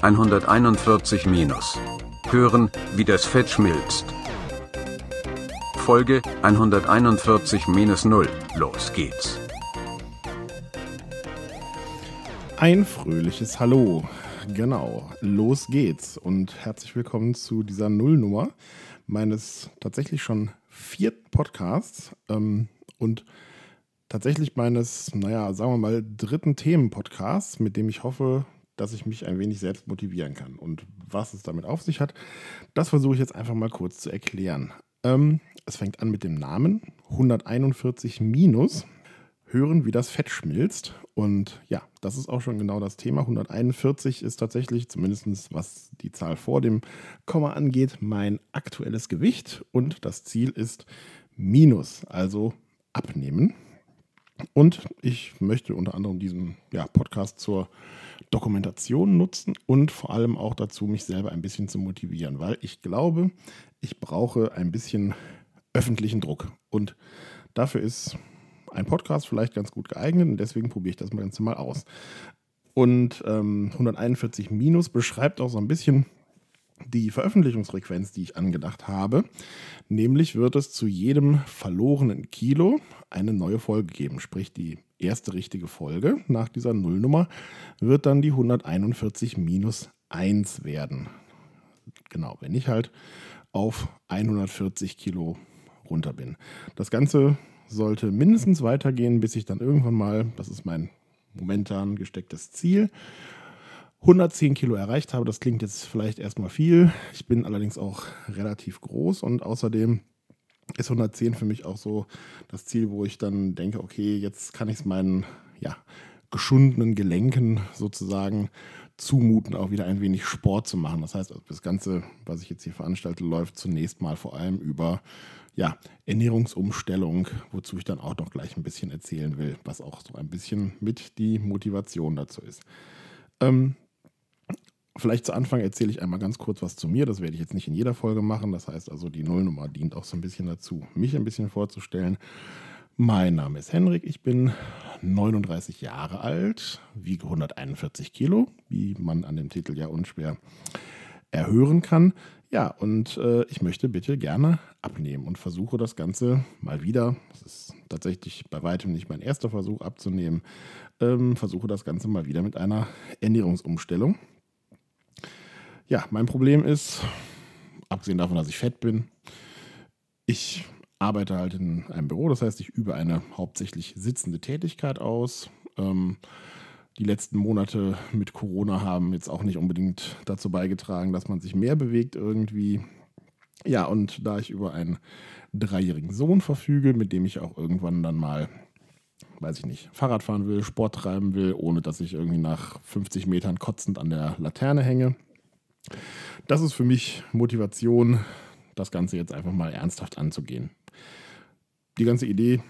141 minus. Hören, wie das Fett schmilzt. Folge 141 minus 0. Los geht's. Ein fröhliches Hallo. Genau, los geht's und herzlich willkommen zu dieser Nullnummer meines tatsächlich schon vierten Podcasts ähm, und tatsächlich meines, naja, sagen wir mal, dritten Themenpodcasts, mit dem ich hoffe, dass ich mich ein wenig selbst motivieren kann. Und was es damit auf sich hat, das versuche ich jetzt einfach mal kurz zu erklären. Ähm, es fängt an mit dem Namen 141 minus. Hören, wie das Fett schmilzt. Und ja, das ist auch schon genau das Thema. 141 ist tatsächlich, zumindest was die Zahl vor dem Komma angeht, mein aktuelles Gewicht. Und das Ziel ist Minus, also abnehmen. Und ich möchte unter anderem diesen ja, Podcast zur Dokumentation nutzen und vor allem auch dazu, mich selber ein bisschen zu motivieren, weil ich glaube, ich brauche ein bisschen öffentlichen Druck. Und dafür ist ein Podcast vielleicht ganz gut geeignet und deswegen probiere ich das Ganze mal aus. Und ähm, 141 minus beschreibt auch so ein bisschen die Veröffentlichungsfrequenz, die ich angedacht habe. Nämlich wird es zu jedem verlorenen Kilo eine neue Folge geben. Sprich, die erste richtige Folge nach dieser Nullnummer wird dann die 141 minus 1 werden. Genau, wenn ich halt auf 140 Kilo runter bin. Das Ganze sollte mindestens weitergehen, bis ich dann irgendwann mal, das ist mein momentan gestecktes Ziel, 110 Kilo erreicht habe. Das klingt jetzt vielleicht erstmal viel. Ich bin allerdings auch relativ groß und außerdem ist 110 für mich auch so das Ziel, wo ich dann denke, okay, jetzt kann ich es meinen ja, geschundenen Gelenken sozusagen zumuten, auch wieder ein wenig Sport zu machen. Das heißt, das Ganze, was ich jetzt hier veranstalte, läuft zunächst mal vor allem über ja, Ernährungsumstellung, wozu ich dann auch noch gleich ein bisschen erzählen will, was auch so ein bisschen mit die Motivation dazu ist. Ähm, Vielleicht zu Anfang erzähle ich einmal ganz kurz was zu mir. Das werde ich jetzt nicht in jeder Folge machen. Das heißt also, die Nullnummer dient auch so ein bisschen dazu, mich ein bisschen vorzustellen. Mein Name ist Henrik, ich bin 39 Jahre alt, wiege 141 Kilo, wie man an dem Titel ja unschwer erhören kann. Ja, und äh, ich möchte bitte gerne abnehmen und versuche das Ganze mal wieder. Das ist tatsächlich bei weitem nicht mein erster Versuch abzunehmen. Ähm, versuche das Ganze mal wieder mit einer Ernährungsumstellung. Ja, mein Problem ist, abgesehen davon, dass ich fett bin, ich arbeite halt in einem Büro, das heißt, ich übe eine hauptsächlich sitzende Tätigkeit aus. Ähm, die letzten Monate mit Corona haben jetzt auch nicht unbedingt dazu beigetragen, dass man sich mehr bewegt irgendwie. Ja, und da ich über einen dreijährigen Sohn verfüge, mit dem ich auch irgendwann dann mal, weiß ich nicht, Fahrrad fahren will, Sport treiben will, ohne dass ich irgendwie nach 50 Metern kotzend an der Laterne hänge, das ist für mich Motivation, das Ganze jetzt einfach mal ernsthaft anzugehen. Die ganze Idee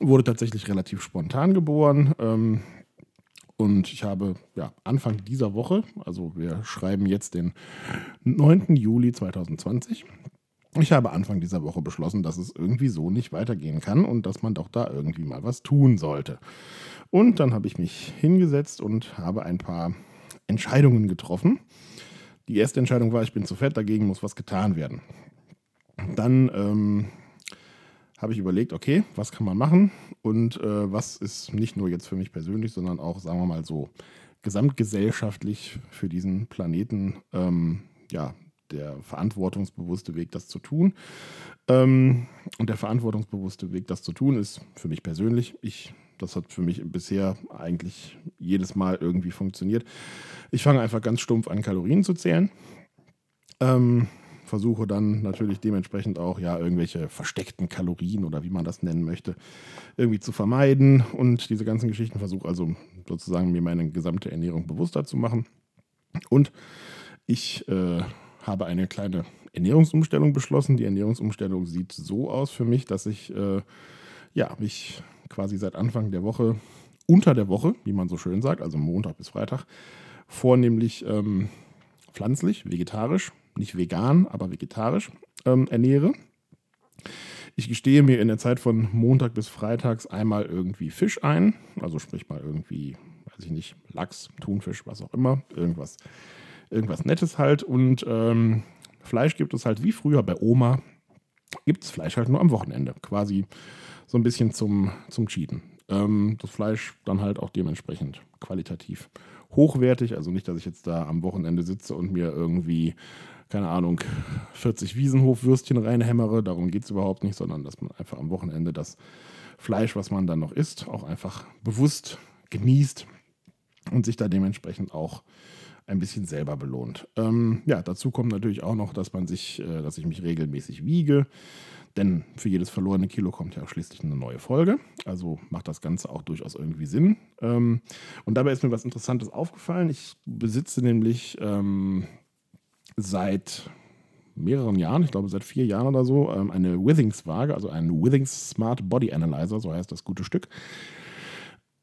wurde tatsächlich relativ spontan geboren. Ähm, und ich habe ja, Anfang dieser Woche, also wir schreiben jetzt den 9. Juli 2020, ich habe Anfang dieser Woche beschlossen, dass es irgendwie so nicht weitergehen kann und dass man doch da irgendwie mal was tun sollte. Und dann habe ich mich hingesetzt und habe ein paar Entscheidungen getroffen, die erste Entscheidung war, ich bin zu fett, dagegen muss was getan werden. Dann ähm, habe ich überlegt, okay, was kann man machen und äh, was ist nicht nur jetzt für mich persönlich, sondern auch, sagen wir mal so, gesamtgesellschaftlich für diesen Planeten, ähm, ja, der verantwortungsbewusste Weg, das zu tun. Ähm, und der verantwortungsbewusste Weg, das zu tun, ist für mich persönlich, ich das hat für mich bisher eigentlich jedes Mal irgendwie funktioniert. Ich fange einfach ganz stumpf an, Kalorien zu zählen. Ähm, versuche dann natürlich dementsprechend auch ja irgendwelche versteckten Kalorien oder wie man das nennen möchte, irgendwie zu vermeiden und diese ganzen Geschichten versuche also sozusagen mir meine gesamte Ernährung bewusster zu machen. Und ich äh, habe eine kleine Ernährungsumstellung beschlossen. Die Ernährungsumstellung sieht so aus für mich, dass ich äh, ja, mich quasi seit Anfang der Woche, unter der Woche, wie man so schön sagt, also Montag bis Freitag, vornehmlich ähm, pflanzlich, vegetarisch, nicht vegan, aber vegetarisch ähm, ernähre. Ich gestehe mir in der Zeit von Montag bis Freitags einmal irgendwie Fisch ein, also sprich mal irgendwie weiß ich nicht, Lachs, Thunfisch, was auch immer, irgendwas, irgendwas Nettes halt. Und ähm, Fleisch gibt es halt wie früher bei Oma, gibt es Fleisch halt nur am Wochenende, quasi so ein bisschen zum, zum Cheaten. Ähm, das Fleisch dann halt auch dementsprechend qualitativ hochwertig, also nicht, dass ich jetzt da am Wochenende sitze und mir irgendwie keine Ahnung, 40 Wiesenhofwürstchen reinhämmere. Darum geht es überhaupt nicht, sondern dass man einfach am Wochenende das Fleisch, was man dann noch isst, auch einfach bewusst genießt und sich da dementsprechend auch ein bisschen selber belohnt. Ähm, ja, dazu kommt natürlich auch noch, dass man sich, äh, dass ich mich regelmäßig wiege. Denn für jedes verlorene Kilo kommt ja auch schließlich eine neue Folge. Also macht das Ganze auch durchaus irgendwie Sinn. Ähm, und dabei ist mir was Interessantes aufgefallen. Ich besitze nämlich ähm, seit mehreren Jahren, ich glaube seit vier Jahren oder so, ähm, eine Withings-Waage, also einen Withings Smart Body Analyzer, so heißt das gute Stück.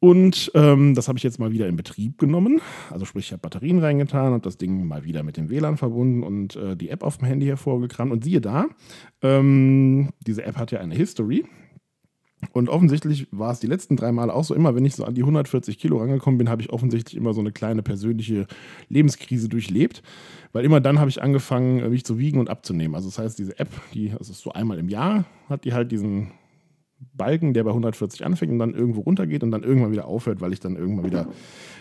Und ähm, das habe ich jetzt mal wieder in Betrieb genommen. Also sprich, ich habe Batterien reingetan und das Ding mal wieder mit dem WLAN verbunden und äh, die App auf dem Handy hervorgekramt. Und siehe da, ähm, diese App hat ja eine History. Und offensichtlich war es die letzten drei Male auch so, immer wenn ich so an die 140 Kilo rangekommen bin, habe ich offensichtlich immer so eine kleine persönliche Lebenskrise durchlebt. Weil immer dann habe ich angefangen, äh, mich zu wiegen und abzunehmen. Also das heißt, diese App, die, das ist so einmal im Jahr, hat die halt diesen Balken, der bei 140 anfängt und dann irgendwo runtergeht und dann irgendwann wieder aufhört, weil ich dann irgendwann wieder,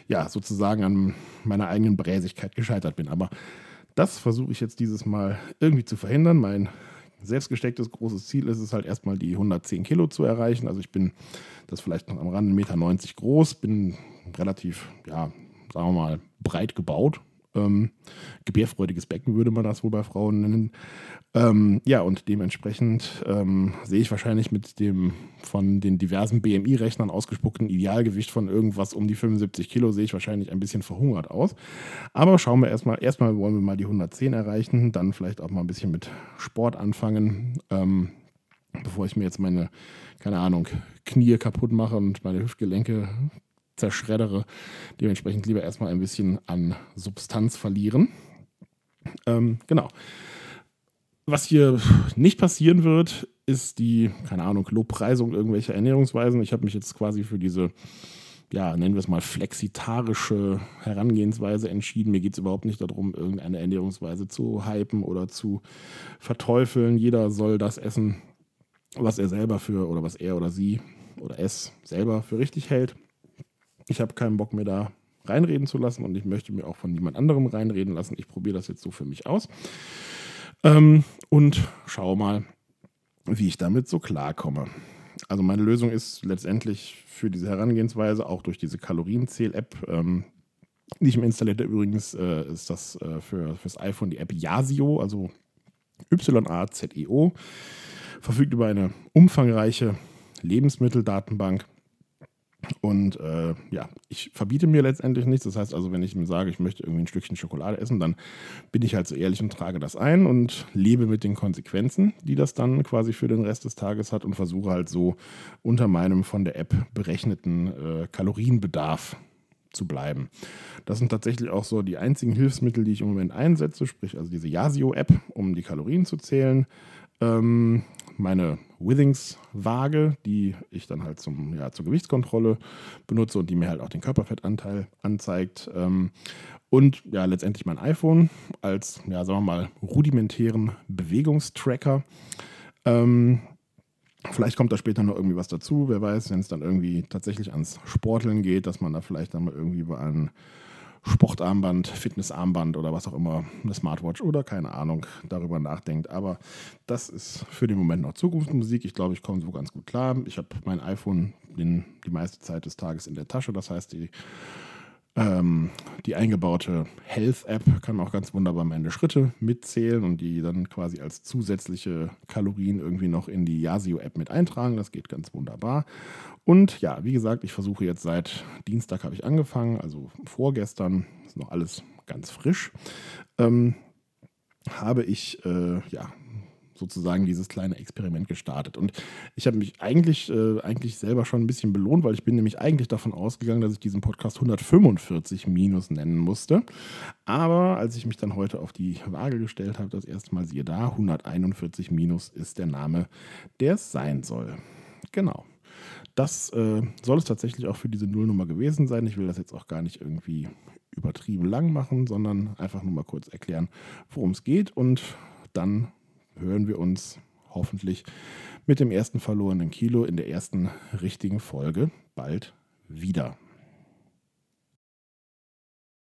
ja, sozusagen an meiner eigenen Bräsigkeit gescheitert bin. Aber das versuche ich jetzt dieses Mal irgendwie zu verhindern. Mein selbstgestecktes großes Ziel ist es halt erstmal die 110 Kilo zu erreichen. Also ich bin das vielleicht noch am Rand 1,90 Meter groß, bin relativ, ja, sagen wir mal, breit gebaut. Ähm, gebärfreudiges Becken würde man das wohl bei Frauen nennen. Ähm, ja, und dementsprechend ähm, sehe ich wahrscheinlich mit dem von den diversen BMI-Rechnern ausgespuckten Idealgewicht von irgendwas um die 75 Kilo, sehe ich wahrscheinlich ein bisschen verhungert aus. Aber schauen wir erstmal, erstmal wollen wir mal die 110 erreichen, dann vielleicht auch mal ein bisschen mit Sport anfangen, ähm, bevor ich mir jetzt meine, keine Ahnung, Knie kaputt mache und meine Hüftgelenke zerschreddere. Dementsprechend lieber erstmal ein bisschen an Substanz verlieren. Ähm, genau. Was hier nicht passieren wird, ist die, keine Ahnung, Lobpreisung irgendwelcher Ernährungsweisen. Ich habe mich jetzt quasi für diese, ja, nennen wir es mal flexitarische Herangehensweise entschieden. Mir geht es überhaupt nicht darum, irgendeine Ernährungsweise zu hypen oder zu verteufeln. Jeder soll das essen, was er selber für oder was er oder sie oder es selber für richtig hält. Ich habe keinen Bock mehr da reinreden zu lassen und ich möchte mir auch von niemand anderem reinreden lassen. Ich probiere das jetzt so für mich aus. Ähm, und schaue mal, wie ich damit so klarkomme. Also meine Lösung ist letztendlich für diese Herangehensweise auch durch diese Kalorienzähl-App, ähm, die ich mir installierte übrigens, äh, ist das äh, für das iPhone die App Yasio, also Y-A-Z-E-O, verfügt über eine umfangreiche Lebensmitteldatenbank und äh, ja, ich verbiete mir letztendlich nichts. Das heißt also, wenn ich mir sage, ich möchte irgendwie ein Stückchen Schokolade essen, dann bin ich halt so ehrlich und trage das ein und lebe mit den Konsequenzen, die das dann quasi für den Rest des Tages hat und versuche halt so unter meinem von der App berechneten äh, Kalorienbedarf zu bleiben. Das sind tatsächlich auch so die einzigen Hilfsmittel, die ich im Moment einsetze, sprich also diese Yasio-App, um die Kalorien zu zählen. Ähm, meine Withings-Waage, die ich dann halt zum, ja, zur Gewichtskontrolle benutze und die mir halt auch den Körperfettanteil anzeigt. Ähm, und ja, letztendlich mein iPhone als, ja, sagen wir mal, rudimentären Bewegungstracker. Ähm, Vielleicht kommt da später noch irgendwie was dazu, wer weiß, wenn es dann irgendwie tatsächlich ans Sporteln geht, dass man da vielleicht dann mal irgendwie über einen Sportarmband, Fitnessarmband oder was auch immer, eine Smartwatch oder keine Ahnung, darüber nachdenkt. Aber das ist für den Moment noch Zukunftsmusik. Ich glaube, ich komme so ganz gut klar. Ich habe mein iPhone den, die meiste Zeit des Tages in der Tasche. Das heißt, die ähm, die eingebaute Health-App kann auch ganz wunderbar meine Schritte mitzählen und die dann quasi als zusätzliche Kalorien irgendwie noch in die Yasio-App mit eintragen. Das geht ganz wunderbar. Und ja, wie gesagt, ich versuche jetzt seit Dienstag habe ich angefangen, also vorgestern, ist noch alles ganz frisch, ähm, habe ich äh, ja sozusagen dieses kleine Experiment gestartet. Und ich habe mich eigentlich, äh, eigentlich selber schon ein bisschen belohnt, weil ich bin nämlich eigentlich davon ausgegangen, dass ich diesen Podcast 145 minus nennen musste. Aber als ich mich dann heute auf die Waage gestellt habe, das erste Mal siehe da, 141 minus ist der Name, der es sein soll. Genau. Das äh, soll es tatsächlich auch für diese Nullnummer gewesen sein. Ich will das jetzt auch gar nicht irgendwie übertrieben lang machen, sondern einfach nur mal kurz erklären, worum es geht und dann hören wir uns hoffentlich mit dem ersten verlorenen Kilo in der ersten richtigen Folge bald wieder.